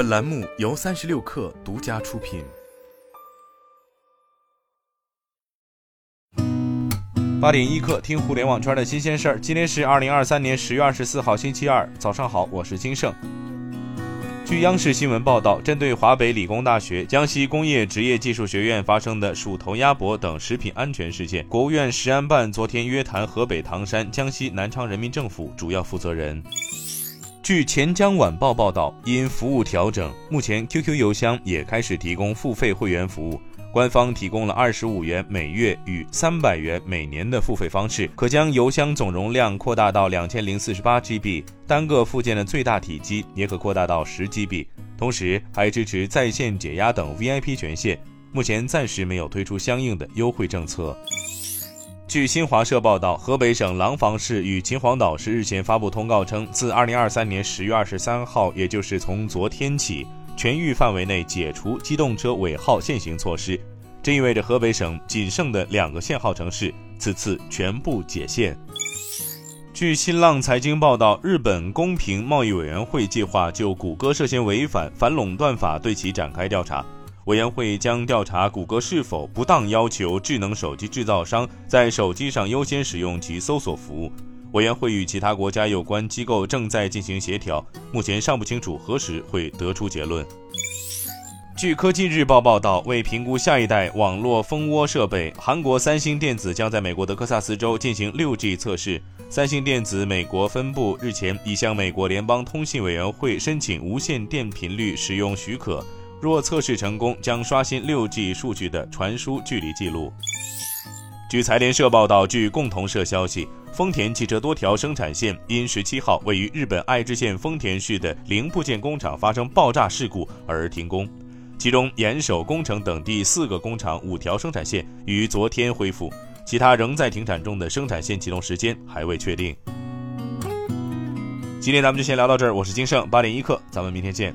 本栏目由三十六氪独家出品。八点一刻，听互联网圈的新鲜事儿。今天是二零二三年十月二十四号，星期二，早上好，我是金盛。据央视新闻报道，针对华北理工大学、江西工业职业技术学院发生的鼠头鸭脖等食品安全事件，国务院食安办昨天约谈河北唐山、江西南昌人民政府主要负责人。据钱江晚报报道，因服务调整，目前 QQ 邮箱也开始提供付费会员服务。官方提供了二十五元每月与三百元每年的付费方式，可将邮箱总容量扩大到两千零四十八 GB，单个附件的最大体积也可扩大到十 GB，同时还支持在线解压等 VIP 权限。目前暂时没有推出相应的优惠政策。据新华社报道，河北省廊坊市与秦皇岛市日前发布通告称，自二零二三年十月二十三号，也就是从昨天起。全域范围内解除机动车尾号限行措施，这意味着河北省仅剩的两个限号城市此次全部解限。据新浪财经报道，日本公平贸易委员会计划就谷歌涉嫌违反反垄断法对其展开调查。委员会将调查谷歌是否不当要求智能手机制造商在手机上优先使用其搜索服务。委员会与其他国家有关机构正在进行协调，目前尚不清楚何时会得出结论。据科技日报报道，为评估下一代网络蜂窝设备，韩国三星电子将在美国德克萨斯州进行 6G 测试。三星电子美国分部日前已向美国联邦通信委员会申请无线电频率使用许可，若测试成功，将刷新 6G 数据的传输距离记录。据财联社报道，据共同社消息。丰田汽车多条生产线因十七号位于日本爱知县丰田市的零部件工厂发生爆炸事故而停工，其中岩手工程等第四个工厂五条生产线于昨天恢复，其他仍在停产中的生产线启动时间还未确定。今天咱们就先聊到这儿，我是金盛八点一刻，咱们明天见。